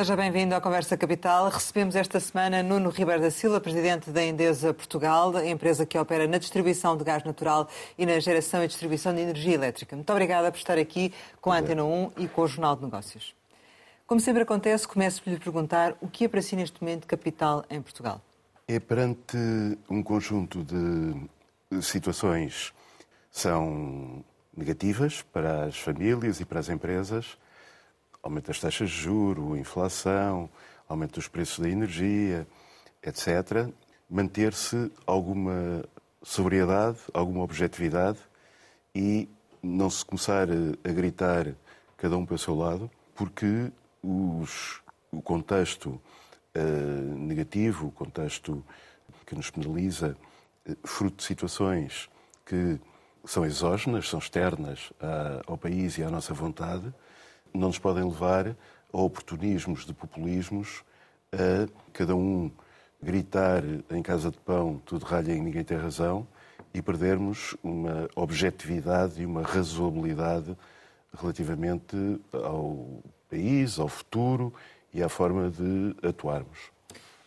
Seja bem-vindo à Conversa Capital. Recebemos esta semana Nuno Ribeiro da Silva, presidente da Endesa Portugal, empresa que opera na distribuição de gás natural e na geração e distribuição de energia elétrica. Muito obrigada por estar aqui com a Antena 1 e com o Jornal de Negócios. Como sempre acontece, começo por lhe perguntar o que é para si neste momento capital em Portugal? É perante um conjunto de situações são negativas para as famílias e para as empresas, aumento das taxas de juro, inflação, aumento dos preços da energia, etc., manter-se alguma sobriedade, alguma objetividade e não se começar a, gritar cada um para o seu lado, porque os, o contexto uh, negativo, o contexto que nos penaliza, uh, fruto de situações que são exógenas, são externas ao país e à nossa vontade, não nos podem levar a oportunismos de populismos, a cada um gritar em casa de pão tudo ralha e ninguém tem razão e perdermos uma objetividade e uma razoabilidade relativamente ao país, ao futuro e à forma de atuarmos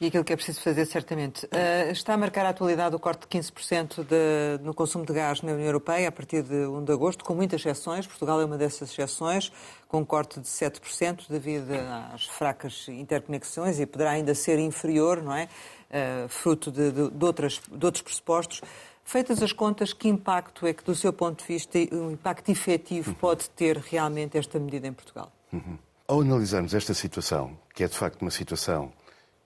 e aquilo que é preciso fazer, certamente. Uh, está a marcar a atualidade o corte de 15% de, no consumo de gás na União Europeia a partir de 1 de agosto, com muitas exceções. Portugal é uma dessas exceções, com um corte de 7% devido às fracas interconexões e poderá ainda ser inferior, não é? Uh, fruto de, de, de, outras, de outros pressupostos. Feitas as contas, que impacto é que, do seu ponto de vista, o um impacto efetivo pode ter realmente esta medida em Portugal? Uhum. Ao analisarmos esta situação, que é de facto uma situação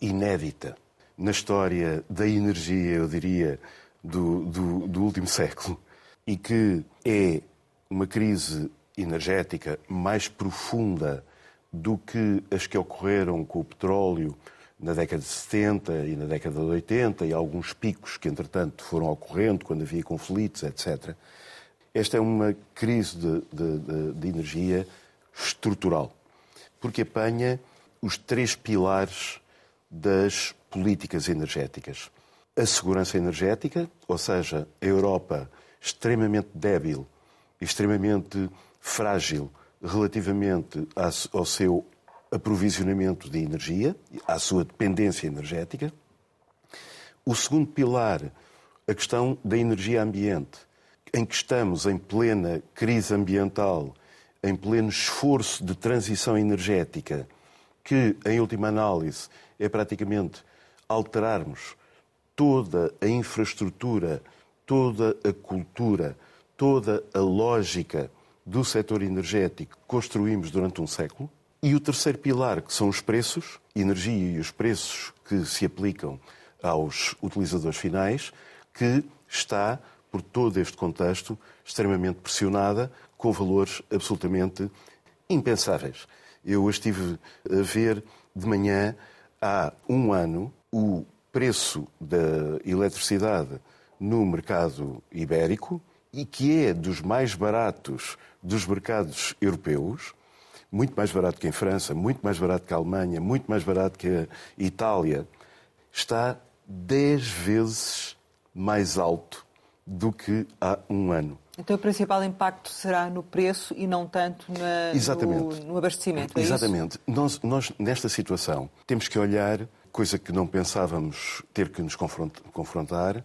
inédita na história da energia, eu diria, do, do, do último século, e que é uma crise energética mais profunda do que as que ocorreram com o petróleo na década de 70 e na década de 80 e alguns picos que, entretanto, foram ocorrendo quando havia conflitos, etc. Esta é uma crise de, de, de, de energia estrutural, porque apanha os três pilares das políticas energéticas. A segurança energética, ou seja, a Europa extremamente débil, extremamente frágil relativamente ao seu aprovisionamento de energia, à sua dependência energética. O segundo pilar, a questão da energia ambiente, em que estamos em plena crise ambiental, em pleno esforço de transição energética, que, em última análise, é praticamente alterarmos toda a infraestrutura, toda a cultura, toda a lógica do setor energético que construímos durante um século. E o terceiro pilar, que são os preços, energia e os preços que se aplicam aos utilizadores finais, que está, por todo este contexto, extremamente pressionada, com valores absolutamente impensáveis. Eu estive a ver de manhã há um ano, o preço da eletricidade no mercado ibérico e que é dos mais baratos dos mercados europeus, muito mais barato que em França, muito mais barato que a Alemanha, muito mais barato que a Itália, está 10 vezes mais alto do que há um ano. Então o principal impacto será no preço e não tanto na, no, no, abastecimento. É Exatamente. Nós, nós, nesta situação, temos que olhar, coisa que não pensávamos ter que nos confrontar,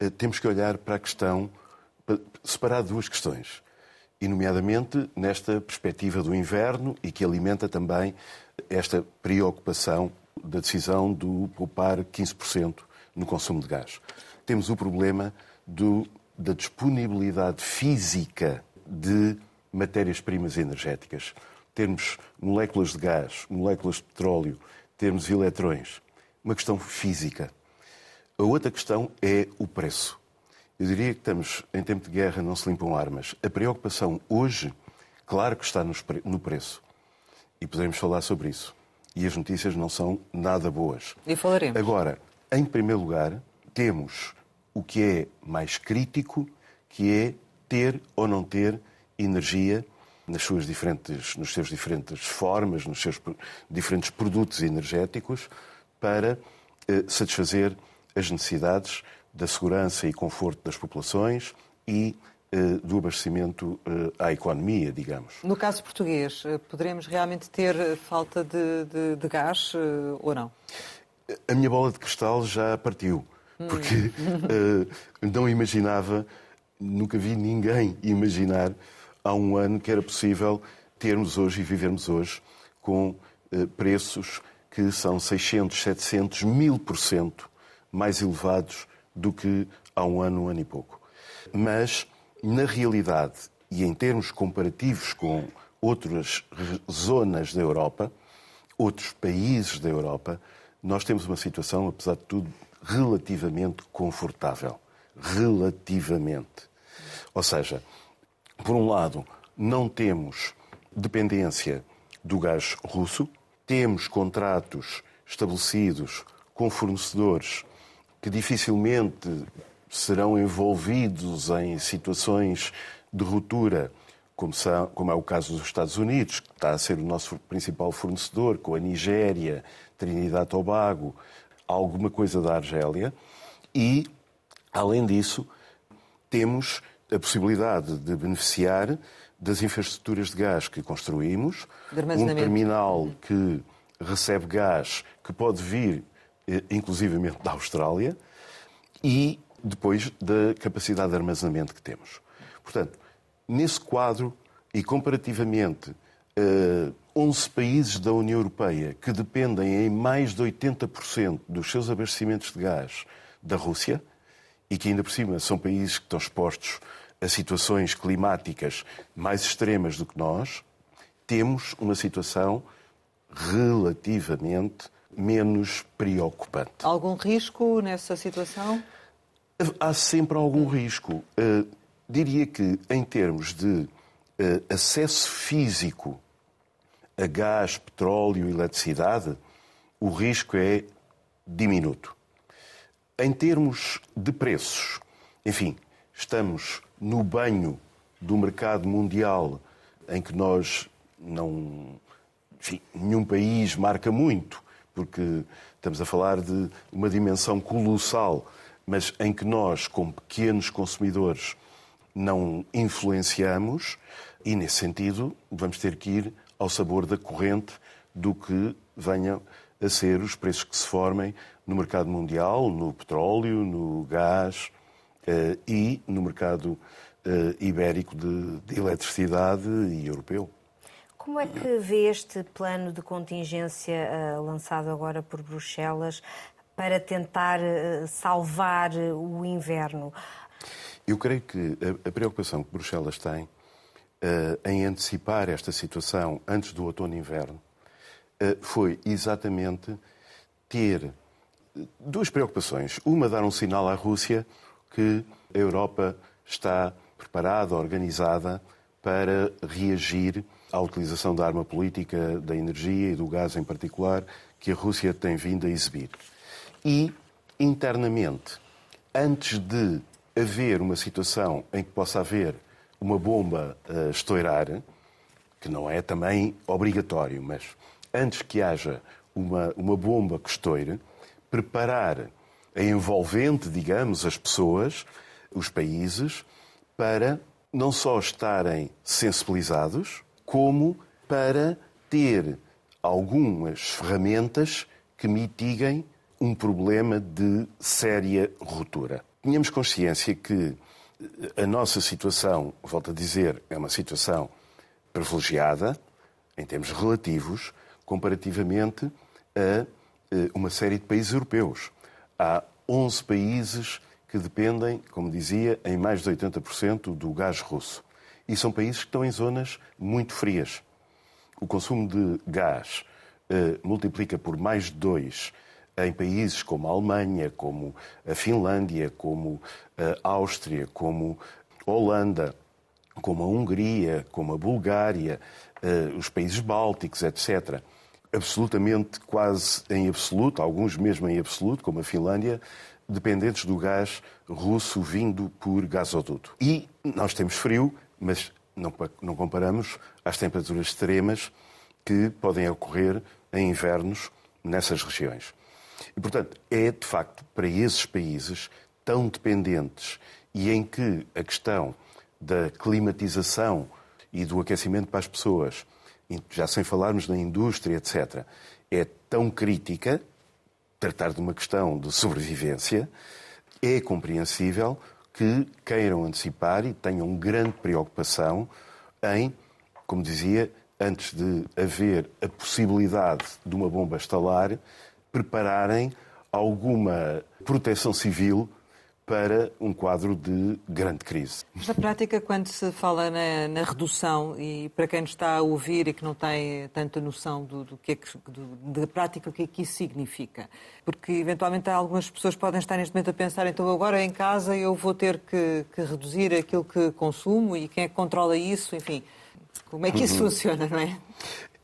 eh, temos que olhar para a questão, separar duas questões. E, nomeadamente, nesta perspectiva do inverno e que alimenta também esta preocupação da decisão do poupar 15% no consumo de gás. Temos o problema do da disponibilidade física de matérias-primas energéticas. Termos moléculas de gás, moléculas de petróleo, termos eletrões. Uma questão física. A outra questão é o preço. Eu diria que estamos em tempo de guerra, não se limpam armas. A preocupação hoje, claro que está no preço. E podemos falar sobre isso. E as notícias não são nada boas. E falaremos. Agora, em primeiro lugar, temos o que é mais crítico, que é ter ou não ter energia nas suas diferentes, nos seus diferentes formas, nos seus diferentes produtos energéticos, para eh, satisfazer as necessidades da segurança e conforto das populações e eh, do abastecimento eh, à economia, digamos. No caso português, eh, poderemos realmente ter falta de, de, de gás ou não? A minha bola de cristal já partiu, porque uh, não imaginava, nunca vi ninguém imaginar há um ano que era possível termos hoje e vivermos hoje com uh, preços que são 600, 700, 1000% por cento mais elevados do que há um ano, um ano e pouco. Mas na realidade, e em termos comparativos com outras zonas da Europa, outros países da Europa, nós temos uma situação, apesar de tudo, relativamente confortável. Relativamente. Ou seja, por um lado, não temos dependência do gás russo, temos contratos estabelecidos com fornecedores que dificilmente serão envolvidos em situações de ruptura, como, são, como, é o caso dos Estados Unidos, que está a ser o nosso principal fornecedor, com a Nigéria, Trinidad Tobago, alguma coisa da Argélia. E, além disso, temos a possibilidade de beneficiar das infraestruturas de gás que construímos, um terminal que recebe gás que pode vir, eh, inclusivamente, da Austrália, e depois da capacidade de armazenamento que temos. Portanto, nesse quadro e comparativamente uh, 11 países da União Europeia que dependem em mais de 80% dos seus abastecimentos de gás da Rússia e que ainda por cima são países que estão expostos a situações climáticas mais extremas do que nós, temos uma situação relativamente menos preocupante. Algum risco nessa situação? Há sempre algum risco. Uh, diria que, em termos de uh, acesso físico a gás, petróleo e eletricidade, o risco é diminuto. Em termos de preços, enfim, estamos no banho do mercado mundial em que nós não. Enfim, nenhum país marca muito, porque estamos a falar de uma dimensão colossal mas em que nós, como pequenos consumidores, não influenciamos e, nesse sentido, vamos ter que ir ao sabor da corrente do que venham a ser os preços que se formem no mercado mundial, no petróleo, no gás eh, e no mercado eh, ibérico de, de eletricidade e europeu. Como é que vê este plano de contingência uh, lançado agora por Bruxelas para tentar eh, salvar o inverno? Eu creio que a, preocupação que Bruxelas tem uh, em antecipar esta situação antes do outono e inverno uh, foi exatamente ter duas preocupações. Uma, dar um sinal à Rússia que a Europa está preparada, organizada para reagir à utilização da arma política, da energia e do gás em particular, que a Rússia tem vindo a exibir e internamente, antes de haver uma situação em que possa haver uma bomba a estourar, que não é também obrigatório, mas antes que haja uma, uma bomba que estoure, preparar a envolvente, digamos, as pessoas, os países, para não só estarem sensibilizados, como para ter algumas ferramentas que mitiguem um problema de séria ruptura. Tínhamos consciência que a nossa situação, volto a dizer, é uma situação privilegiada, em termos relativos, comparativamente a eh, uma série de países europeus. Há 11 países que dependem, como dizia, em mais de 80% do gás russo. E são países que estão em zonas muito frias. O consumo de gás eh, multiplica por mais de dois em países como a Alemanha, como a Finlândia, como a Áustria, como a Holanda, como a Hungria, como a Bulgária, eh, os países bálticos, etc. Absolutamente, quase em absoluto, alguns mesmo em absoluto, como a Finlândia, dependentes do gás russo vindo por gasoduto. E nós temos frio, mas não, não comparamos às temperaturas extremas que podem ocorrer em invernos nessas regiões. E, portanto, é de facto para esses países tão dependentes e em que a questão da climatização e do aquecimento para as pessoas, já sem falarmos na indústria, etc., é tão crítica, tratar de uma questão de sobrevivência, é compreensível que queiram antecipar e tenham grande preocupação em, como dizia, antes de haver a possibilidade de uma bomba estalar, prepararem alguma proteção civil para um quadro de grande crise. Mas na prática, quando se fala na, na, redução, e para quem nos está a ouvir e que não tem tanta noção do, do que é que, do, da prática, o que é que isso significa? Porque eventualmente algumas pessoas podem estar neste momento a pensar, então agora em casa eu vou ter que, que reduzir aquilo que consumo e quem é que controla isso, enfim. Como é que isso uhum. funciona, não é?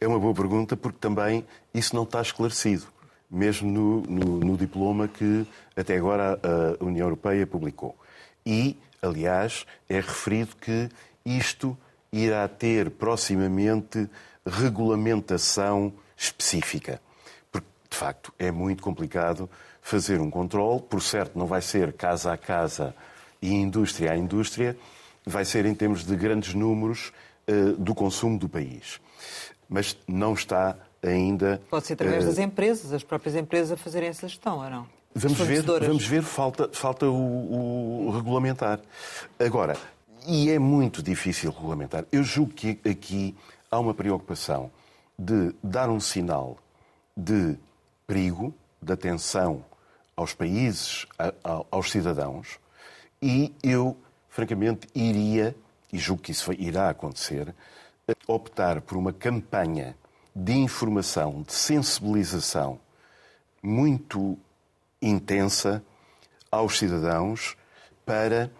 É uma boa pergunta porque também isso não está esclarecido mesmo no, no, no, diploma que até agora a União Europeia publicou. E, aliás, é referido que isto irá ter proximamente regulamentação específica. Porque, de facto, é muito complicado fazer um controle. Por certo, não vai ser casa a casa e indústria a indústria, vai ser em termos de grandes números uh, do consumo do país. Mas não está ainda. Pode ser através uh, das empresas, as próprias empresas a fazerem essa gestão, ou não? Vamos ver, vamos ver, falta, falta o, o, regulamentar. Agora, e é muito difícil regulamentar. Eu julgo que aqui há uma preocupação de dar um sinal de perigo, de atenção aos países, a, a, aos cidadãos, e eu, francamente, iria, e julgo que isso irá acontecer, optar por uma campanha de informação, de sensibilização muito intensa aos cidadãos para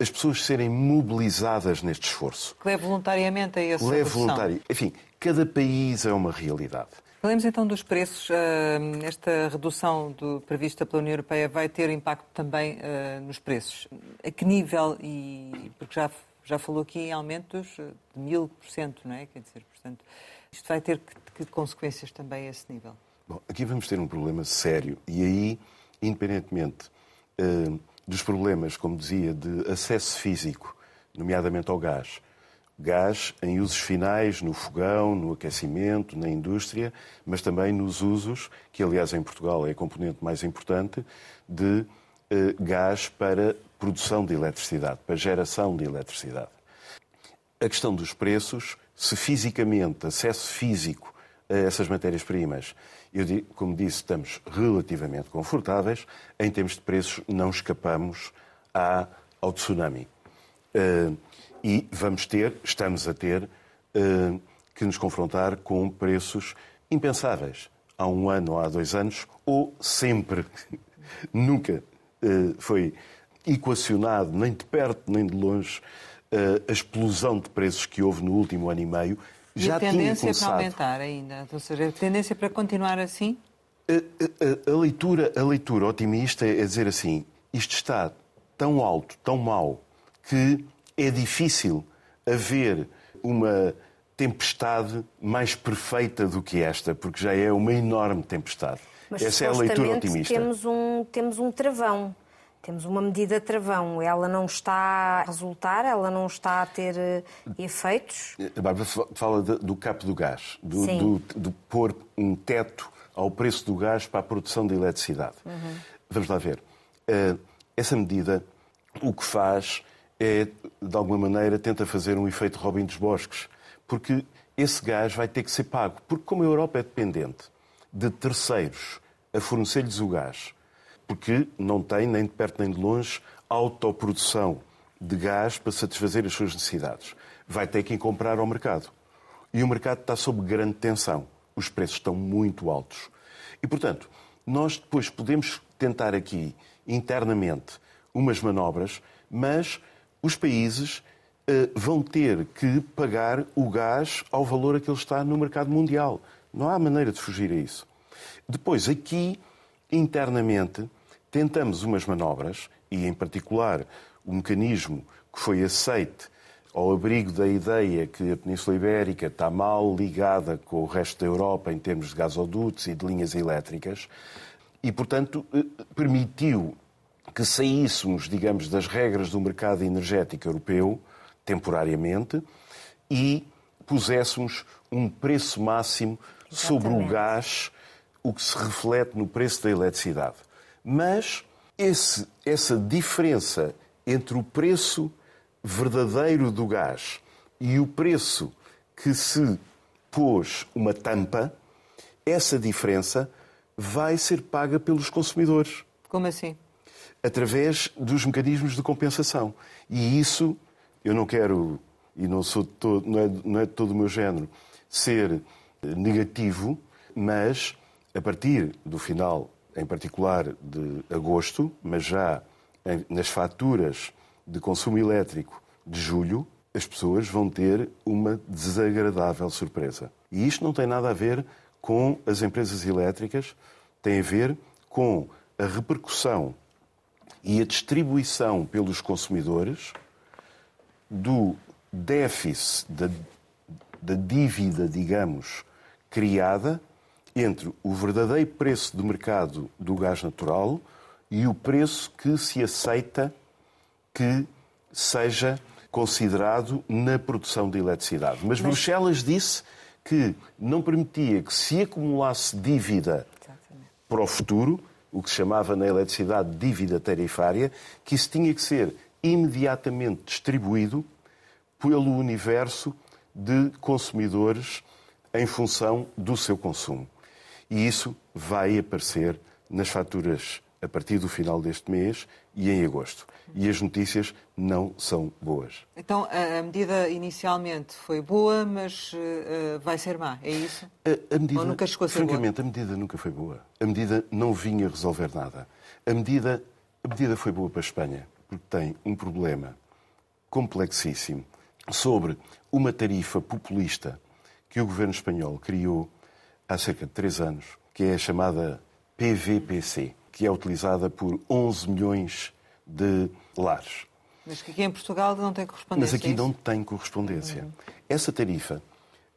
as pessoas serem mobilizadas neste esforço. Que leve voluntariamente a essa Leve voluntário. Enfim, cada país é uma realidade. Falemos então dos preços. Ah, esta redução do, prevista pela União Europeia vai ter impacto também uh, nos preços. A que nível? E, porque já, já falou aqui em aumentos de mil por cento, não é? Quer dizer, portanto, isto vai ter que, que consequências também a esse nível? Bom, aqui vamos ter um problema sério e aí, independentemente uh, dos problemas, como dizia, de acesso físico, nomeadamente ao gás, gás em usos finais, no fogão, no aquecimento, na indústria, mas também nos usos, que aliás em Portugal é a componente mais importante, de eh, gás para produção de eletricidade, para geração de eletricidade. A questão dos preços se fisicamente, acesso físico a essas matérias-primas, eu, como disse, estamos relativamente confortáveis, em termos de preços não escapamos à, ao tsunami. Uh, e vamos ter, estamos a ter, uh, que nos confrontar com preços impensáveis. Há um ano ou há dois anos, ou sempre, nunca uh, foi equacionado, nem de perto nem de longe, a explosão de preços que houve no último ano e meio já tinha começado. a tendência para aumentar ainda? Ou seja, a tendência para continuar assim? A, a, a, leitura, a leitura otimista é dizer assim, isto está tão alto, tão mau, que é difícil haver uma tempestade mais perfeita do que esta, porque já é uma enorme tempestade. Mas, Essa é a leitura otimista. Temos um, temos um travão temos uma medida travão, ela não está a resultar, ela não está a ter eh, efeitos? A Bárbara fala do capo do gás, do, do, do, pôr um teto ao preço do gás para a produção de eletricidade. Uhum. Vamos lá ver. Eh, essa medida o que faz é, de alguma maneira, tenta fazer um efeito Robin dos Bosques, porque esse gás vai ter que ser pago. Porque, como a Europa é dependente de terceiros a fornecer-lhes o gás, porque não tem, nem de perto nem de longe, autoprodução de gás para satisfazer as suas necessidades. Vai ter que comprar ao mercado. E o mercado está sob grande tensão. Os preços estão muito altos. E, portanto, nós depois podemos tentar aqui, internamente, umas manobras, mas os países uh, vão ter que pagar o gás ao valor a que ele está no mercado mundial. Não há maneira de fugir a isso. Depois, aqui, internamente, tentamos umas manobras, e em particular o mecanismo que foi aceite ao abrigo da ideia que a Península Ibérica está mal ligada com o resto da Europa em termos de gasodutos e de linhas elétricas, e, portanto, eh, permitiu que saíssemos, digamos, das regras do mercado energético europeu temporariamente e puséssemos um preço máximo sobre o gás, o que se reflete no preço da eletricidade. Mas esse, essa diferença entre o preço verdadeiro do gás e o preço que se pôs uma tampa, essa diferença vai ser paga pelos consumidores. Como assim? Através dos mecanismos de compensação. E isso, eu não quero, e não, sou todo, não, é, não é de todo o meu género, ser negativo, mas a partir do final, em particular de agosto, mas já nas faturas de consumo elétrico de julho, as pessoas vão ter uma desagradável surpresa. E isto não tem nada a ver com as empresas elétricas, tem a ver com a repercussão e a distribuição pelos consumidores do déficit da, da dívida, digamos, criada entre o verdadeiro preço de mercado do gás natural e o preço que se aceita que seja considerado na produção de eletricidade. Mas, Mas... Bruxelas disse que não permitia que se acumulasse dívida Exatamente. para o futuro, o que se chamava na eletricidade dívida tarifária, que isso tinha que ser imediatamente distribuído pelo universo de consumidores em função do seu consumo. E isso vai aparecer nas faturas a partir do final deste mês e em agosto. E as notícias não são boas. Então, a medida inicialmente foi boa, mas uh, vai ser má, é isso? A, a medida, Ou nunca chegou a ser francamente, boa? a medida nunca foi boa. A medida não vinha resolver nada. A medida, a medida foi boa para a Espanha, porque tem um problema complexíssimo sobre uma tarifa populista que o governo espanhol criou há cerca de três anos, que é a chamada PVPC, que é utilizada por 11 milhões de lares. Mas que aqui em Portugal não tem correspondência. Mas aqui é não tem correspondência. Uhum. Essa tarifa,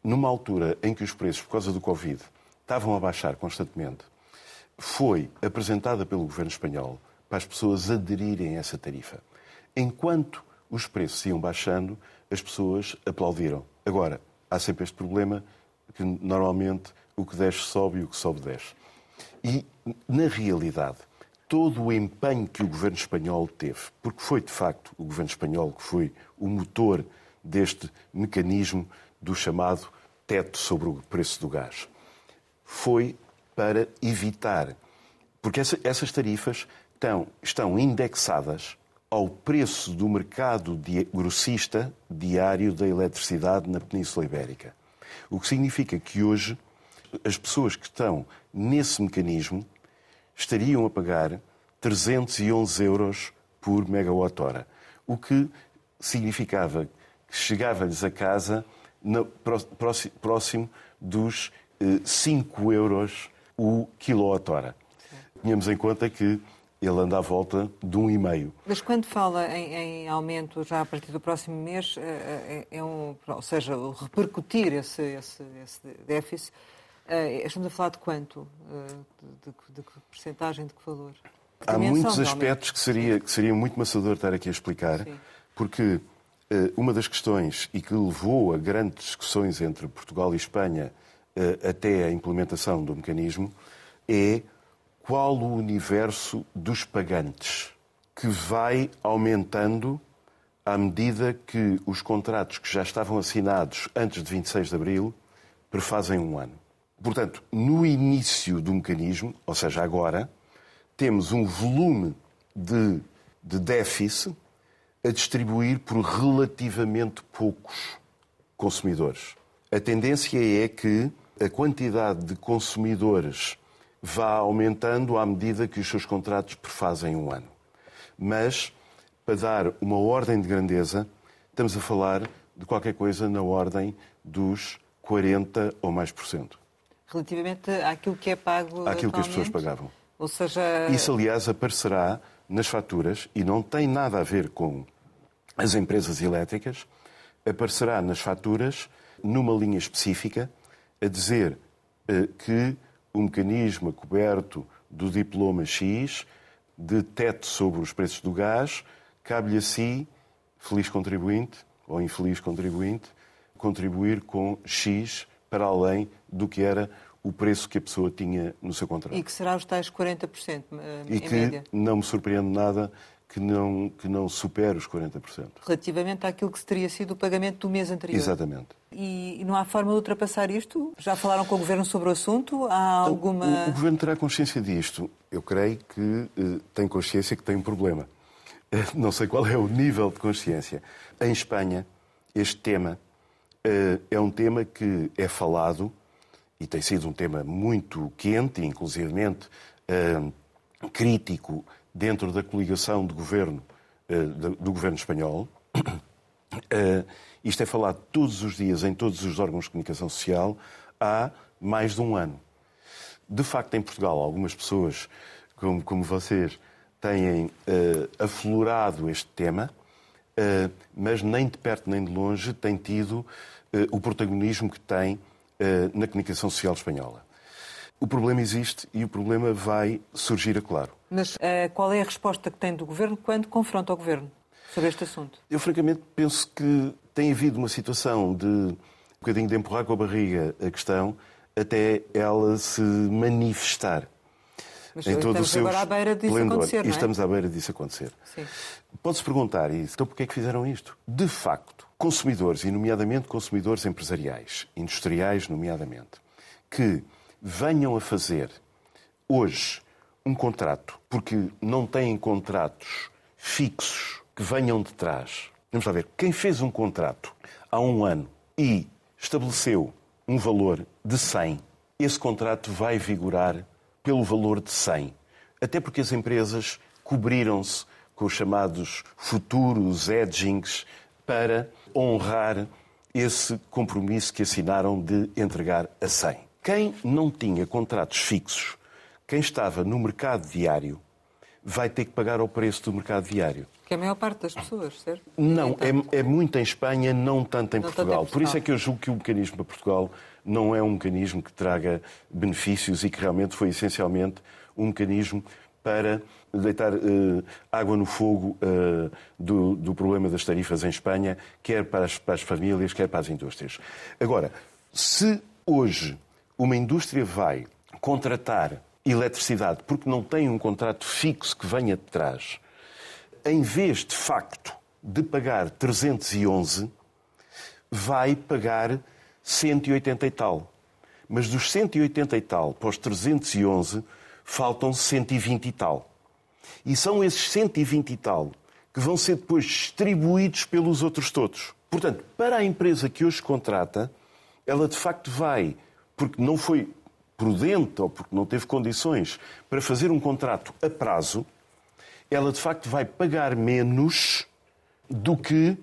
numa altura em que os preços, por causa do Covid, estavam a baixar constantemente, foi apresentada pelo governo espanhol para as pessoas aderirem a essa tarifa. Enquanto os preços iam baixando, as pessoas aplaudiram. Agora, há sempre este problema que normalmente o que desce sobe e o que sobe desce. E, na realidade, todo o empenho que o governo espanhol teve, porque foi de facto o governo espanhol que foi o motor deste mecanismo do chamado teto sobre o preço do gás, foi para evitar, porque essa, essas tarifas estão, estão indexadas ao preço do mercado grossista diário da eletricidade na Península Ibérica. O que significa que hoje as pessoas que estão nesse mecanismo estariam a pagar 311 euros por megawatt-hora, o que significava que chegava-lhes a casa no, próximo dos 5 eh, euros o quilowatt-hora. Tínhamos em conta que ele anda à volta de um e meio. Mas quando fala em, em, aumento já a partir do próximo mês, é, é um, ou seja, repercutir esse, esse, esse déficit, estamos a falar de quanto? De, de, de que porcentagem, de que valor? Há muitos aspectos que seria, que seria muito maçador estar aqui a explicar, Sim. porque uma das questões e que levou a grandes discussões entre Portugal e Espanha até a implementação do mecanismo é qual o universo dos pagantes, que vai aumentando à medida que os contratos que já estavam assinados antes de 26 de abril prefazem um ano. Portanto, no início do mecanismo, ou seja, agora, temos um volume de, de déficit a distribuir por relativamente poucos consumidores. A tendência é que a quantidade de consumidores vá aumentando à medida que os seus contratos prefazem um ano. Mas, para dar uma ordem de grandeza, estamos a falar de qualquer coisa na ordem dos 40 ou mais por cento. Relativamente àquilo que é pago Àquilo que as pessoas pagavam. Ou seja... Isso, aliás, aparecerá nas faturas e não tem nada a ver com as empresas elétricas, aparecerá nas faturas numa linha específica a dizer eh, que o mecanismo coberto do diploma X de teto sobre os preços do gás cabe-lhe a si, feliz contribuinte, ao infeliz contribuinte contribuir com X para além do que era o preço que a pessoa tinha no seu contrato. E que será os tais 40% eh, e em que média. não me surpreende nada que não, que não supere os 40%. Relativamente àquilo que teria sido o pagamento do mês anterior. Exatamente. E, e não há forma de ultrapassar isto? Já falaram com o Governo sobre o assunto? Há alguma... O, o Governo terá consciência disto. Eu creio que eh, tem consciência que tem um problema. Não sei qual é o nível de consciência. Em Espanha, este tema é um tema que é falado e tem sido um tema muito quente, inclusivamente eh, crítico dentro da coligação de governo, eh, do, governo espanhol. Eh, isto é falado todos os dias em todos os órgãos de comunicação social há mais de um ano. De facto, em Portugal, algumas pessoas, como, como vocês, têm eh, aflorado este tema, eh, mas nem de perto nem de longe tem tido eh, o protagonismo que tem eh, na comunicação social espanhola. O problema existe e o problema vai surgir a claro. Mas eh, qual é a resposta que tem do Governo quando confronta o Governo sobre este assunto? Eu, francamente, penso que tem havido uma situação de um bocadinho de empurrar com a barriga a questão até ela se manifestar. Mas em todo o seu agora à beira disso esplendor. acontecer, E é? estamos à beira disso acontecer. Pode-se perguntar isso. Então, porquê é que fizeram isto? De facto, consumidores, e nomeadamente consumidores empresariais, industriais, nomeadamente, que venham a fazer hoje um contrato, porque não têm contratos fixos que venham de trás. Vamos lá ver. Quem fez um contrato há um ano e estabeleceu um valor de 100, esse contrato vai vigorar pelo valor de 100. Até porque as empresas cobriram-se com os chamados futuros edgings para honrar esse compromisso que assinaram de entregar a 100. Quem não tinha contratos fixos, quem estava no mercado diário, vai ter que pagar ao preço do mercado diário. Que é a maior parte das pessoas, certo? Não, tanto. é, é muito em Espanha, não tanto em Não tanto em Portugal. Por isso Portugal. é que eu julgo que o mecanismo para Portugal não é um mecanismo que traga benefícios e que realmente foi essencialmente um mecanismo para deitar eh, água no fogo eh, do, do problema das tarifas em Espanha, quer para as, para as famílias, quer para as indústrias. Agora, se hoje uma indústria vai contratar eletricidade porque não tem um contrato fixo que venha de trás, em vez de facto de pagar 311, vai pagar 180 e tal. Mas dos 180 e tal para os 311, faltam 120 e tal. E são esses 120 e tal que vão ser depois distribuídos pelos outros todos. Portanto, para a empresa que hoje contrata, ela de facto vai, porque não foi prudente ou porque não teve condições para fazer um contrato a prazo, ela de facto vai pagar menos do que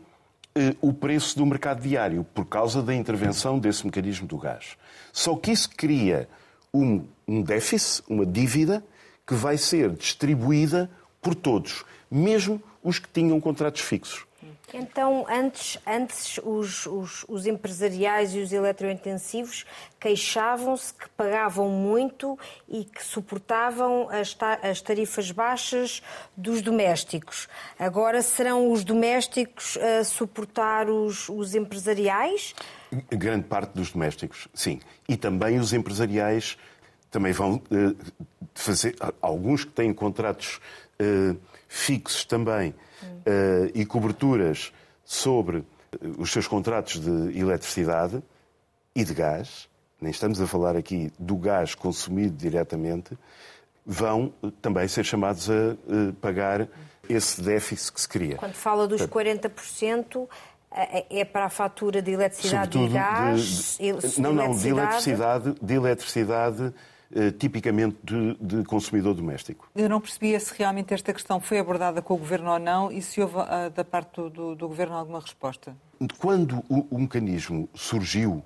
o preço do mercado diário, por causa da intervenção desse mecanismo do gás. Só que isso cria um, um déficit, uma dívida, que vai ser distribuída por todos, mesmo os que tinham contratos fixos. Então, antes, antes os, os, os empresariais e os eletrointensivos queixavam-se que pagavam muito e que suportavam as, ta- as tarifas baixas dos domésticos. Agora serão os domésticos a suportar os, os empresariais? Grande parte dos domésticos, sim. E também os empresariais também vão eh, fazer. Alguns que têm contratos eh, fixos também eh, e coberturas sobre eh, os seus contratos de eletricidade e de gás, nem estamos a falar aqui do gás consumido diretamente, vão eh, também ser chamados a eh, pagar esse déficit que se cria. Quando fala dos 40%, é para a fatura de eletricidade e gás? de- de- não, não, de eletricidade, de eletricidade tipicamente de, de consumidor doméstico. Eu não percebia se realmente esta questão foi abordada com o Governo ou não e se houve ah, da parte do, do- do Governo alguma resposta. Quando o, o mecanismo surgiu,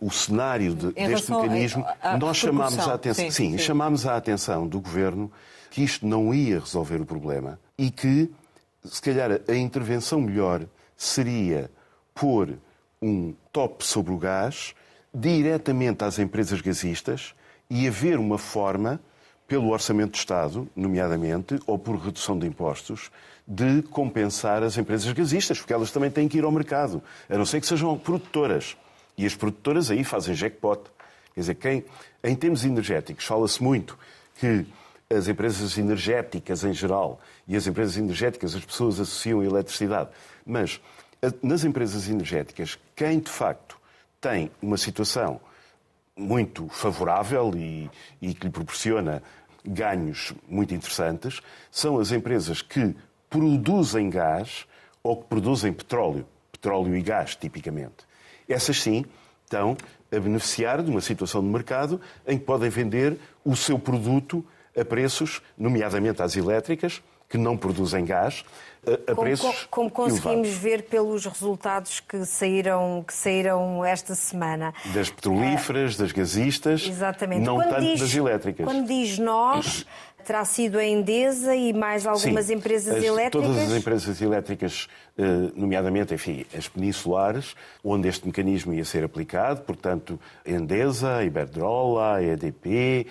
o, cenário de- deste relação a- mecanismo, à nós chamámos a atenção, Sim, sim, sim. chamámos a atenção do governo que isto não ia resolver o problema e que, se calhar, a intervenção melhor seria pôr um top sobre o gás diretamente às empresas gasistas e haver uma forma pelo Orçamento de Estado, nomeadamente, ou por redução de impostos, de compensar as empresas gasistas, porque elas também têm que ir ao mercado, a não ser que sejam produtoras. E as produtoras aí fazem jackpot. Quer dizer, quem, em termos energéticos, fala-se muito que as empresas energéticas em geral e as empresas energéticas, as pessoas associam a eletricidade. Mas nas empresas energéticas, quem de facto tem uma situação muito favorável e, e que lhe proporciona ganhos muito interessantes são as empresas que produzem gás ou que produzem petróleo, petróleo e gás, tipicamente. Essas sim estão a beneficiar de uma situação de mercado em que podem vender o seu produto a preços, nomeadamente às elétricas, que não produzem gás, a, como, preços como, como conseguimos elevados. ver pelos resultados que saíram, que saíram esta semana. Das petrolíferas, é... das gasistas, Exatamente. não quando tanto diz, das elétricas. Quando diz nós, terá sido a Endesa e mais algumas Sim, empresas as, elétricas? Todas as empresas elétricas, eh, nomeadamente, enfim, as peninsulares, onde este mecanismo ia ser aplicado, portanto, Endesa, Iberdrola, EDP,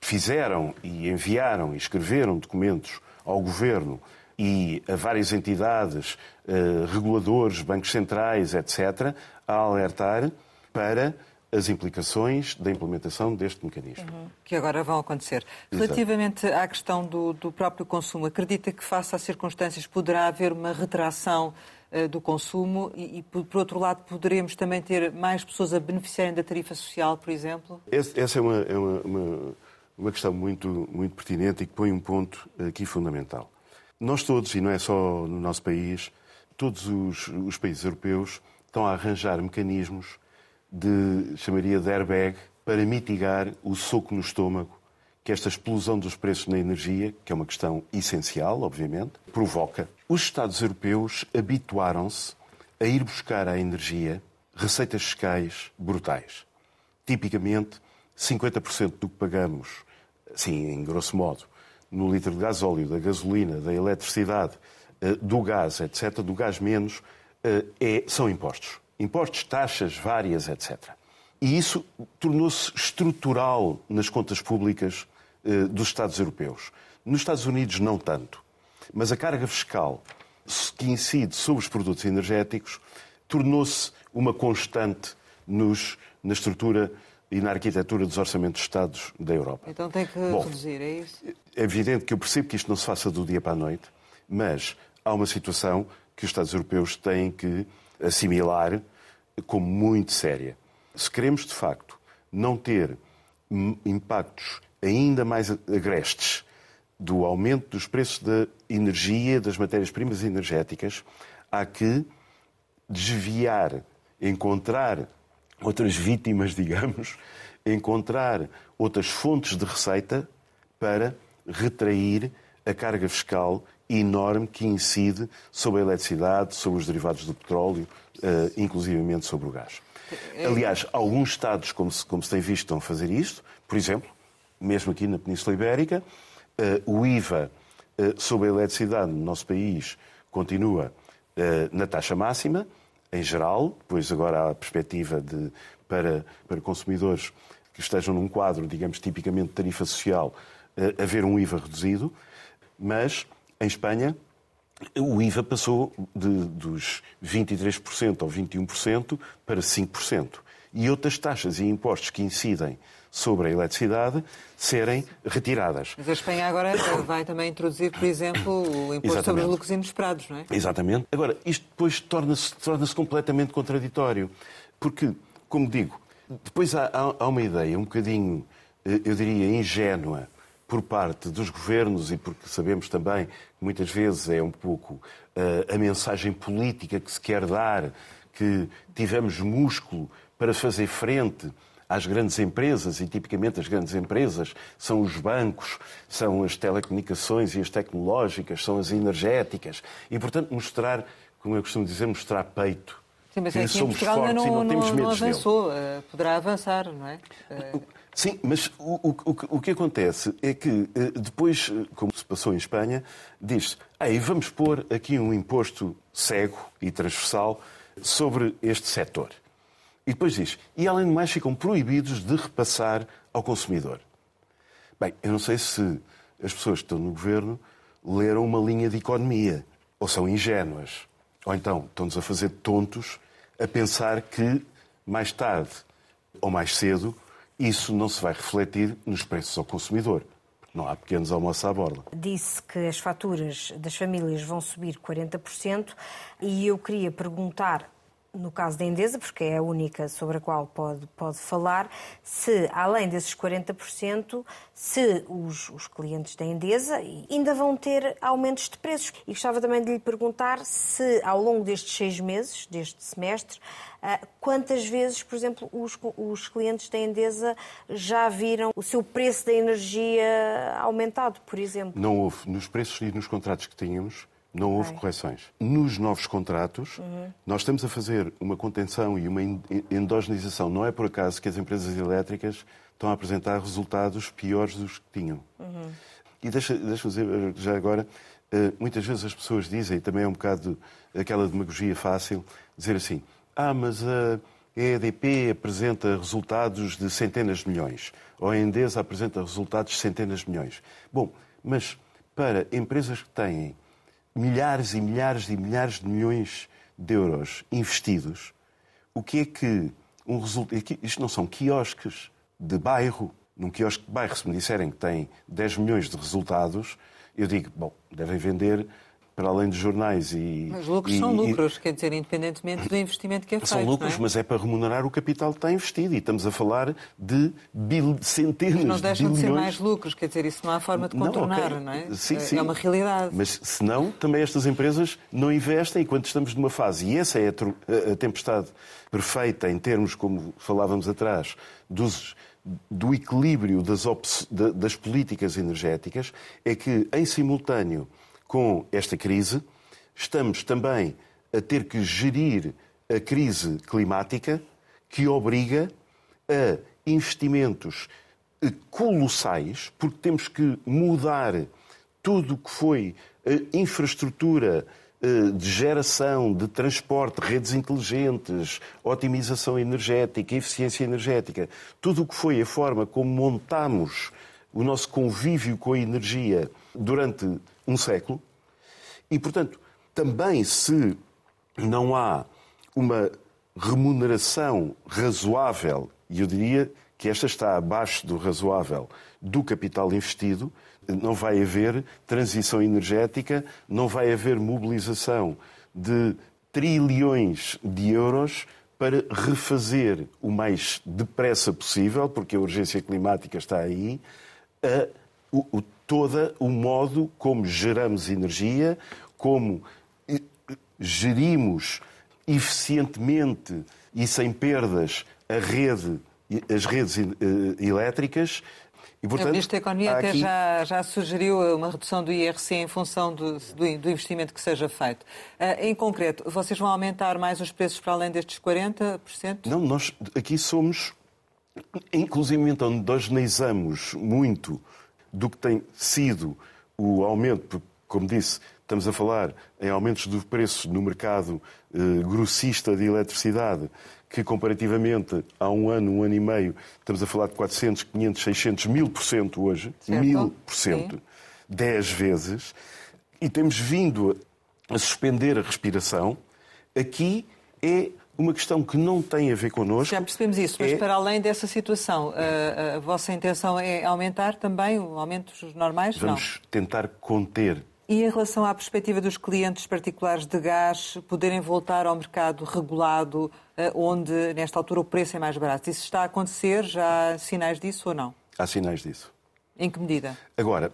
fizeram e enviaram e escreveram documentos ao Governo e a várias entidades, uh, reguladores, bancos centrais, etc., a alertar para as implicações da implementação deste mecanismo. Uhum. Que agora vão acontecer. Exato. Relativamente à questão do, do, próprio consumo, acredita que, face às circunstâncias, poderá haver uma retração uh, do consumo e, e, por outro lado, poderemos também ter mais pessoas a beneficiarem da tarifa social, por exemplo? Essa é uma, é uma, uma, uma questão muito, muito pertinente e que põe um ponto aqui fundamental. Nós todos, e não é só no nosso país, todos os, os países europeus estão a arranjar mecanismos de, chamaria de airbag, para mitigar o soco no estômago que esta explosão dos preços na energia, que é uma questão essencial, obviamente, provoca. Os Estados europeus habituaram-se a ir buscar à energia receitas fiscais brutais. Tipicamente, 50% do que pagamos, sim, em grosso modo, no litro de gasóleo, da gasolina, da eletricidade, eh, do gás, etc., do gás menos, eh, é, são impostos. Impostos, taxas várias, etc. E isso tornou-se estrutural nas contas públicas eh, dos Estados europeus. Nos Estados Unidos, não tanto. Mas a carga fiscal que incide sobre os produtos energéticos tornou-se uma constante nos, na estrutura e na arquitetura dos orçamentos de Estados da Europa. Então tem que Bom, reduzir, é isso? É evidente que eu percebo que isto não se faça do dia para a noite, mas há uma situação que os Estados europeus têm que assimilar como muito séria. Se queremos, de facto, não ter impactos ainda mais agrestes do aumento dos preços da energia, das matérias-primas energéticas, há que desviar, encontrar outras vítimas, digamos, encontrar outras fontes de receita para retrair a carga fiscal enorme que incide sobre a eletricidade, sobre os derivados do petróleo, uh, inclusivamente sobre o gás. Aliás, alguns Estados, como se, como se tem visto, estão a fazer isto. Por exemplo, mesmo aqui na Península Ibérica, uh, o IVA sobre a eletricidade no nosso país continua na taxa máxima, em geral, pois agora há a perspectiva de, para, para consumidores que estejam num quadro, digamos, tipicamente de tarifa social, uh, haver um IVA reduzido, mas em Espanha o IVA passou de, dos 23% ou 21% para 5%. E outras taxas e impostos que incidem sobre a eletricidade serem retiradas. Mas a Espanha agora vai também introduzir, por exemplo, o imposto Exatamente. sobre os lucros inesperados, não é? Exatamente. Agora, isto depois torna-se torna completamente contraditório, porque, como digo, depois há, há uma ideia um bocadinho, eh, eu diria, ingênua por parte dos governos e porque sabemos também que muitas vezes é um pouco uh, a mensagem política que se quer dar, que tivemos músculo para fazer frente às grandes empresas, e tipicamente as grandes empresas são os bancos, são as telecomunicações e as tecnológicas, são as energéticas, e portanto mostrar, como eu costumo dizer, mostrar peito. Sim, mas que aqui somos Portugal fortes não, e não, não temos medo não avançou, dele. Eh, poderá avançar, não é? Sim, mas o, o, o, que acontece é que eh, depois, eh, como se passou em Espanha, diz-se, aí vamos pôr aqui um imposto cego e transversal sobre este setor. E depois diz, e além do mais ficam proibidos de repassar ao consumidor. Bem, eu não sei se as pessoas que estão no governo leram uma linha de economia, ou são ingênuas, ou então estão-nos a fazer tontos a pensar que mais tarde ou mais cedo isso não se vai refletir nos preços ao consumidor. Não há pequenos almoços à borda. Disse que as faturas das famílias vão subir 40% e eu queria perguntar no caso da Endesa, porque é a única sobre a qual pode, pode falar, se além desses 40%, se os, os clientes da Endesa ainda vão ter aumentos de preços. E gostava também de lhe perguntar se ao longo destes seis meses, deste semestre, ah, quantas vezes, por exemplo, os, os clientes da Endesa já viram o seu preço da energia aumentado, por exemplo? Não houve. Nos preços e nos contratos que tínhamos, não houve correções. Nos novos contratos, uhum. nós estamos a fazer uma contenção e uma endogenização. Não é por acaso que as empresas elétricas estão a apresentar resultados piores dos que tinham. Uhum. E deixa-me deixa dizer já agora, eh, muitas vezes as pessoas dizem, e também é um bocado aquela demagogia fácil, dizer assim, ah, mas a EDP apresenta resultados de centenas de milhões, ou a Endesa apresenta resultados de centenas de milhões. Bom, mas para empresas que têm milhares e milhares e milhares de milhões de euros investidos, o que é que um resultado. Isto não são quiosques de bairro. Num quiosque de bairro, se me disserem que tem 10 milhões de resultados, eu digo, bom, devem vender para além dos jornais e... Mas lucros e, são lucros, e... quer dizer, independentemente do investimento que é feito. São lucros, é? mas é para remunerar o capital que está investido. E estamos a falar de bil... centenas mas não deixam de, de ser mais lucros, quer dizer, isso não há forma de contornar, não, okay. não é? Sim, é, sim. É uma realidade. Mas senão, também estas empresas não investem enquanto estamos numa fase, e essa é a, a tempestade perfeita em termos, como falávamos atrás, dos do equilíbrio das, das políticas energéticas, é que, em simultâneo com esta crise, estamos também a ter que gerir a crise climática que obriga a investimentos colossais, porque temos que mudar tudo o que foi infraestrutura eh, de geração, de transporte, redes inteligentes, otimização energética, eficiência energética, tudo o que foi a forma como montamos o nosso convívio com a energia durante um século. E, portanto, também se não há uma remuneração razoável, e eu diria que esta está abaixo do razoável, do capital investido, não vai haver transição energética, não vai haver mobilização de trilhões de euros para refazer o mais depressa possível, porque a urgência climática está aí, a, o, o, todo o modo como geramos energia, como gerimos eficientemente e sem perdas a rede, as redes eh, elétricas. E, portanto, o Ministro da Economia até aqui... já, já, sugeriu uma redução do IRC em função do, do, investimento que seja feito. Uh, em concreto, vocês vão aumentar mais os preços para além destes 40%? Não, nós aqui somos, inclusive onde endogeneizamos muito do que tem sido o aumento, como disse, Estamos a falar em aumentos do preço no mercado eh, grossista de eletricidade, que comparativamente há um ano, um ano e meio, estamos a falar de 400, 500, 600, mil por cento hoje. Certo. Mil por cento. Dez vezes. E temos vindo a suspender a respiração. Aqui é uma questão que não tem a ver connosco. Já percebemos isso, mas é... para além dessa situação, a, a, vossa intenção é aumentar também o aumento dos normais? Vamos não. tentar conter e em relação à perspectiva dos clientes particulares de gás poderem voltar ao mercado regulado, eh, onde nesta altura o preço é mais barato, isso está a acontecer? Já há sinais disso ou não? Há sinais disso. Em que medida? Agora,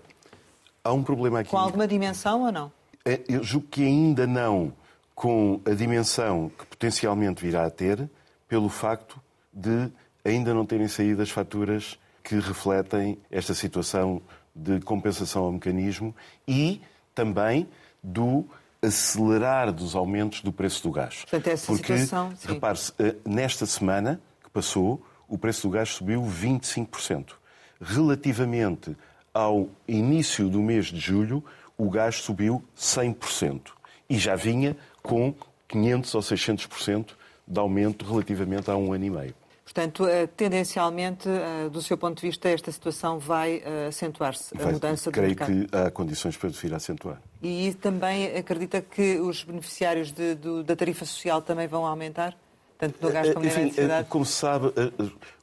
há um problema aqui. Com alguma dimensão ou não? É, eu julgo que ainda não com a dimensão que potencialmente virá a ter, pelo facto de ainda não terem saído as faturas que refletem esta situação de compensação ao mecanismo e também do acelerar dos aumentos do preço do gás. Portanto, essa Porque, situação, repare-se, eh, nesta semana que passou, o preço do gás subiu 25%. Relativamente ao início do mês de julho, o gás subiu 100%. E já vinha com 500 ou 600% de aumento relativamente a um ano e meio. Portanto, uh, tendencialmente, uh, do seu ponto de vista, esta situação vai acentuar-se, a mudança do mercado. Creio que há condições para vir a acentuar. E também acredita que os beneficiários de, do, da tarifa social também vão aumentar? Tanto no gás como Enfim, na eletricidade? Como se sabe,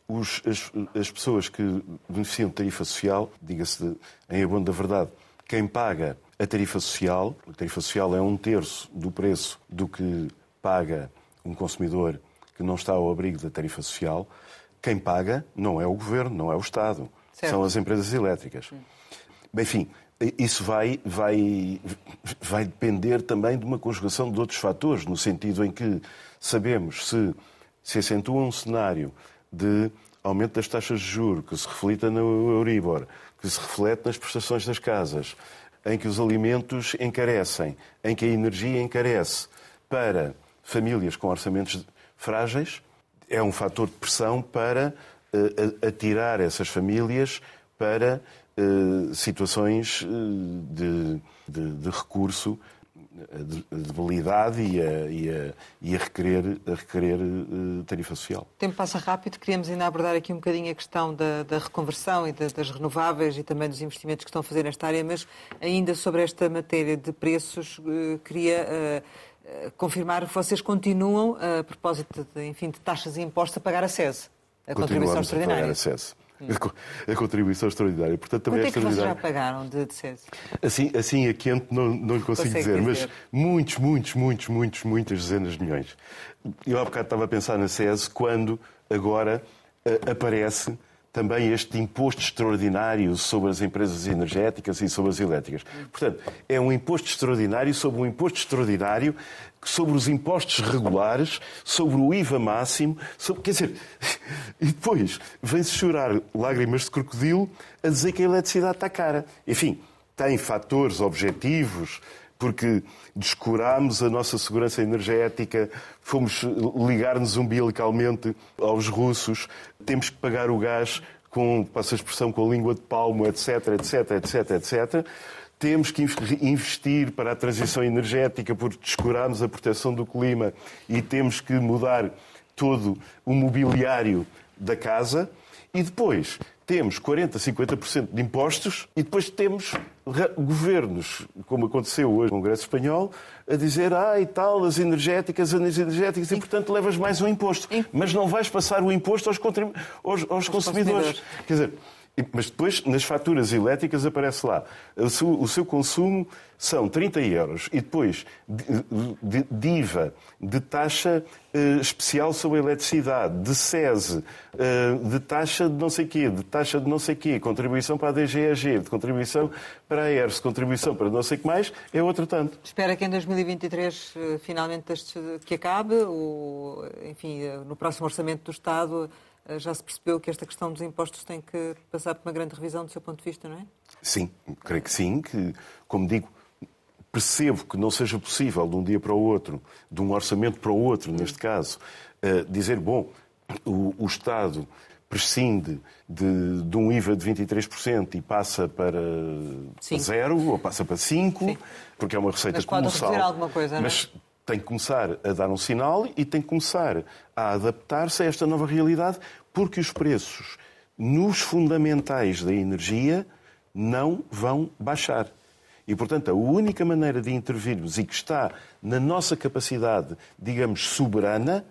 os, as, as, pessoas que beneficiam de tarifa social, diga-se em abono da verdade, quem paga a tarifa social, a tarifa social é um terço do preço do que paga um consumidor que não está ao abrigo da tarifa social, quem paga não é o governo, não é o Estado, certo. são as empresas elétricas. Bem, enfim, isso vai, vai, vai depender também de uma conjugação de outros fatores, no sentido em que sabemos se se acentua um cenário de aumento das taxas de juros, que se reflita no Euribor, que se reflete nas prestações das casas, em que os alimentos encarecem, em que a energia encarece para famílias com orçamentos frágeis, é um fator de pressão para uh, atirar essas famílias para uh, situações uh, de, de, de, recurso debilidade e a, e a, e a requerer, a requerer uh, tarifa social. O tempo passa rápido, queríamos ainda abordar aqui um bocadinho a questão da, da reconversão e da, das renováveis e também dos investimentos que estão a fazer nesta área, mas ainda sobre esta matéria de preços, uh, queria uh, confirmar que vocês continuam, a propósito de, enfim, de taxas e impostos, a pagar a SES, a contribuição extraordinária. A pagar a a contribuição extraordinária. Portanto, também Quanto é que vocês já pagaram de, de Assim, assim a quente não, não lhe consigo dizer, dizer, mas muitos, muitos, muitos, muitos, muitas dezenas de milhões. Eu há bocado estava a pensar na SES quando agora uh, aparece também este imposto extraordinário sobre as empresas energéticas e sobre as elétricas. Portanto, é um imposto extraordinário sobre um imposto extraordinário sobre os impostos regulares, sobre o IVA máximo, sobre, quer dizer, e depois vem-se chorar lágrimas de crocodilo a dizer que a eletricidade está cara. Enfim, tem fatores objetivos, porque descurámos a nossa segurança energética, fomos ligar-nos umbilicalmente aos russos, temos que pagar o gás com, passa a expressão, com a língua de palmo, etc, etc, etc, etc temos que investir para a transição energética porque descuramos a proteção do clima e temos que mudar todo o mobiliário da casa. E depois temos 40%, 50% de impostos e depois temos governos, como aconteceu hoje no Congresso Espanhol, a dizer, ah, e tal, as energéticas, as energéticas, e portanto levas mais um imposto. Mas não vais passar o imposto aos, aos, aos consumidores. Quer dizer, mas depois, nas faturas elétricas, aparece lá. O seu, consumo são 30 euros. E depois, de, de IVA, de taxa uh, especial sobre a eletricidade, de SESE, uh, de taxa de não sei quê, de taxa de não sei quê, contribuição para a DGAG, de contribuição para a ERS, contribuição para não sei o que mais, é outro tanto. Espera que em 2023 eh, finalmente que acabe, ou, enfim, no próximo orçamento do Estado eh, já se percebeu que esta questão dos impostos tem que passar por uma grande revisão do seu ponto de vista, não é? Sim, creio que sim, que, como digo, percebo que não seja possível de um dia para o outro, de um orçamento para o outro, neste caso, uh, dizer, bom, o, o Estado prescinde de, de, um IVA de 23% e passa para zero ou passa para 5%, Sim. porque é uma receita Mas pode colossal. alguma coisa, não é? Mas tem que começar a dar um sinal e tem que começar a adaptar-se a esta nova realidade, porque os preços nos fundamentais da energia não vão baixar. E, portanto, a única maneira de intervirmos e que está na nossa capacidade, digamos, soberana,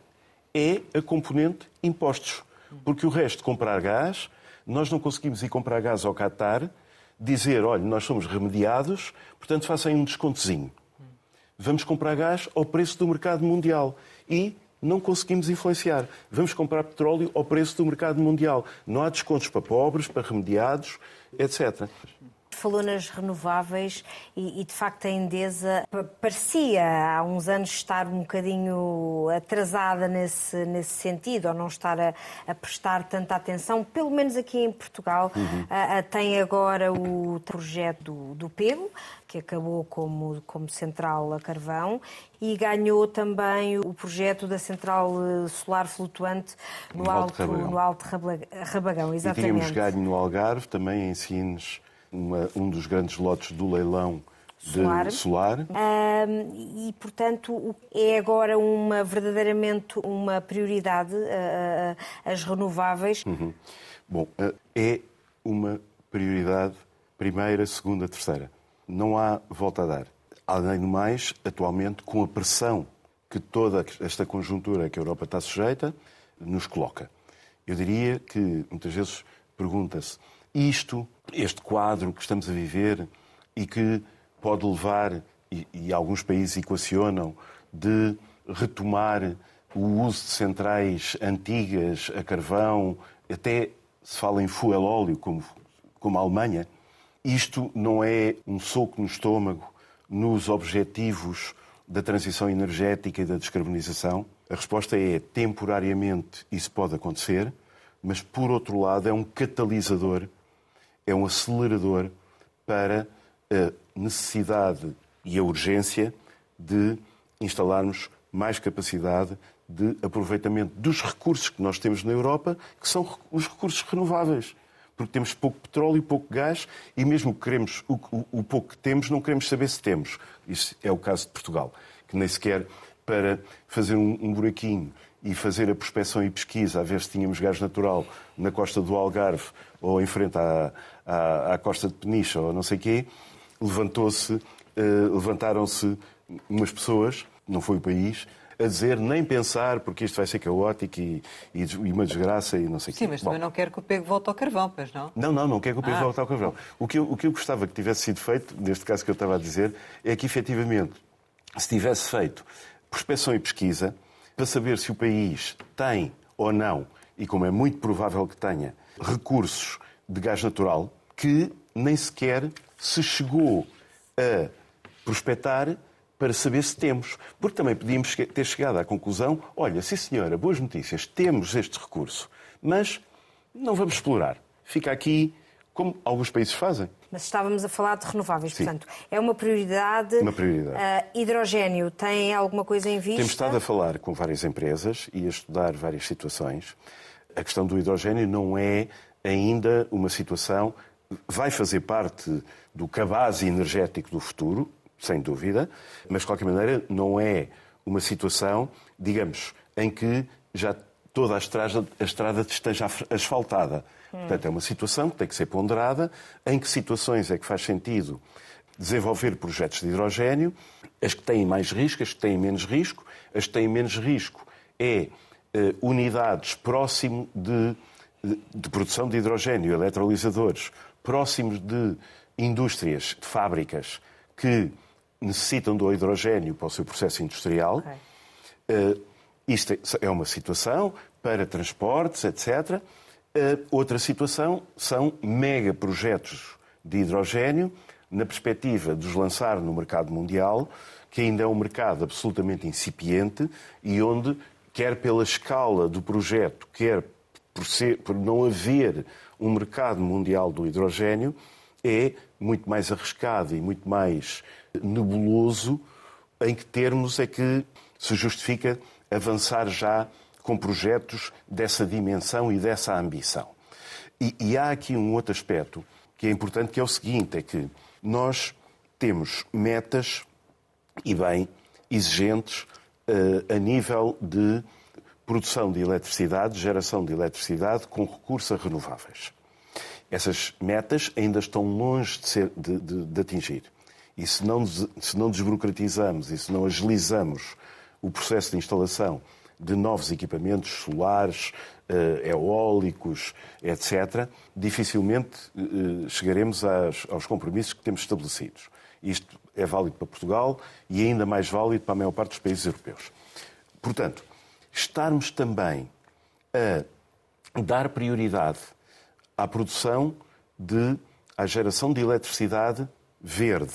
é a componente impostos. Porque o resto, comprar gás, nós não conseguimos ir comprar gás ao Qatar, dizer, olha, nós somos remediados, portanto, façam um descontozinho vamos comprar gás ao preço do mercado mundial. E não conseguimos influenciar. Vamos comprar petróleo ao preço do mercado mundial. Não há descontos para pobres, para remediados, etc. Falou nas renováveis e, e, de facto, a Endesa parecia há uns anos estar um bocadinho atrasada nesse, nesse sentido, ou não estar a, a prestar tanta atenção, pelo menos aqui em Portugal. Uhum. A, a, tem agora o projeto do, do Pego, que acabou como, como central a carvão, e ganhou também o projeto da central eh, solar flutuante no, no Alto, Rabagão. no Alto Rabagão. Exatamente. E tínhamos ganho no Algarve, também em Sines, uma, um dos grandes lotes do leilão solar. solar. Um, e, portanto, é agora uma verdadeiramente uma prioridade uh, as renováveis. Uhum. Bom, é uma prioridade primeira, segunda, terceira. Não há volta a dar. Além do mais, atualmente, com a pressão que toda esta conjuntura que a Europa está sujeita nos coloca. Eu diria que muitas vezes pergunta-se isto, este quadro que estamos a viver e que pode levar, e, e alguns países equacionam, de retomar o uso de centrais antigas a carvão, até se fala em fuel óleo, como, como a Alemanha. Isto não é um soco no estômago nos objetivos da transição energética e da descarbonização? A resposta é temporariamente isso pode acontecer, mas por outro lado é um catalisador, é um acelerador para a necessidade e a urgência de instalarmos mais capacidade de aproveitamento dos recursos que nós temos na Europa, que são os recursos renováveis. Porque temos pouco petróleo, pouco gás e mesmo que queremos, o, o, o pouco que temos, não queremos saber se temos. Isso é o caso de Portugal, que nem sequer para fazer um, um buraquinho e fazer a prospecção e pesquisa, a ver se tínhamos gás natural na costa do Algarve ou em frente à, à, à costa de Peniche ou não sei o quê, levantou-se, uh, levantaram-se umas pessoas, não foi o país, a dizer nem pensar, porque isto vai ser caótico e, e, e uma desgraça e não sei o quê. Sim, mas também Bom, não quer que o pego volte ao carvão, pois não? Não, não, não quer que o pego ah. volte ao carvão. O que, eu, o que eu gostava que tivesse sido feito, neste caso que eu estava a dizer, é que efetivamente, se tivesse feito prospecção e pesquisa, para saber se o país tem ou não, e como é muito provável que tenha, recursos de gás natural que nem sequer se chegou a prospectar para saber se temos. Porque também podíamos ter chegado à conclusão: olha, sim senhora, boas notícias, temos este recurso, mas não vamos explorar. Fica aqui como alguns países fazem. Mas estávamos a falar de renováveis, Sim. portanto, é uma prioridade. Uma prioridade. Uh, hidrogênio tem alguma coisa em vista? Temos estado a falar com várias empresas e a estudar várias situações. A questão do hidrogênio não é ainda uma situação. Vai fazer parte do cabaz energético do futuro, sem dúvida, mas de qualquer maneira não é uma situação, digamos, em que já toda a estrada, a estrada esteja asfaltada. Hum. Portanto, é uma situação que tem que ser ponderada. Em que situações é que faz sentido desenvolver projetos de hidrogênio? As que têm mais risco, as que têm menos risco. As que têm menos risco é unidades próximo de, de, produção de hidrogênio, eletrolisadores, próximos de indústrias, de fábricas que necessitam do hidrogênio para o seu processo industrial. Okay. Uh, isto é uma situação para transportes, etc. Uh, outra situação são megaprojetos de hidrogênio, na perspectiva de os lançar no mercado mundial, que ainda é um mercado absolutamente incipiente e onde, quer pela escala do projeto, quer por, ser, por não haver um mercado mundial do hidrogênio, é muito mais arriscado e muito mais nebuloso em que termos é que se justifica avançar já com projetos dessa dimensão e dessa ambição. E, e, há aqui um outro aspecto que é importante, que é o seguinte, é que nós temos metas, e bem, exigentes a nível de produção de eletricidade, geração de eletricidade com recursos a renováveis. Essas metas ainda estão longe de, ser, de, de, de atingir. E se não, se não desburocratizamos e se não agilizamos o processo de instalação de novos equipamentos solares, eh, eólicos, etc., dificilmente eh, chegaremos aos compromissos que temos estabelecidos. Isto é válido para Portugal e ainda mais válido para a maior parte dos países europeus. Portanto, estarmos também a dar prioridade à produção de à geração de eletricidade verde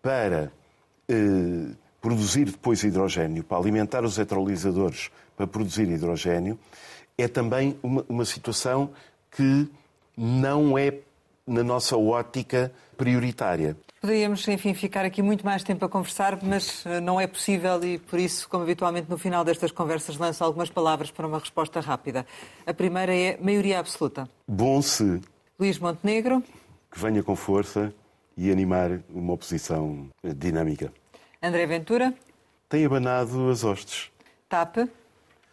para eh, produzir depois hidrogênio, para alimentar os eletrolisadores para produzir hidrogênio, é também uma, uma situação que não é, na nossa ótica, prioritária. Poderíamos, enfim, ficar aqui muito mais tempo a conversar, mas eh, não é possível e, por isso, como habitualmente no final destas conversas, lanço algumas palavras para uma resposta rápida. A primeira é maioria absoluta. Bom se. Luís Montenegro. Que venha com força e animar uma oposição dinâmica. André Ventura. Tem abanado as hostes. TAP.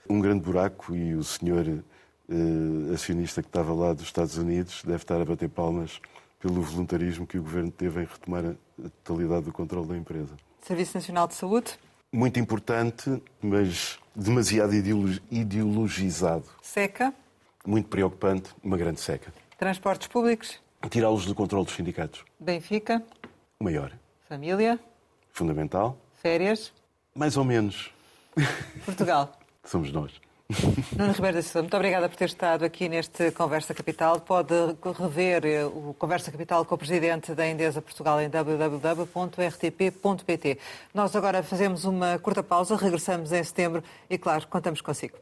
Um grande buraco e o senhor eh, acionista que estava lá dos Estados Unidos deve estar a bater palmas pelo voluntarismo que o governo teve em retomar a totalidade do controle da empresa. Serviço Nacional de Saúde. Muito importante, mas demasiado ideologizado. Seca. Muito preocupante, uma grande seca. Transportes públicos. Tirá-los do controle dos sindicatos. Benfica. Maior. Família. Fundamental. Férias. Mais ou menos. Portugal. Somos nós. Nuno Ribeiro da Silva, muito obrigada por ter estado aqui neste Conversa Capital. Pode rever eh, o Conversa Capital com o Presidente da Endesa Portugal em www.rtp.pt. Nós agora fazemos uma curta pausa, regressamos em setembro e, claro, contamos consigo.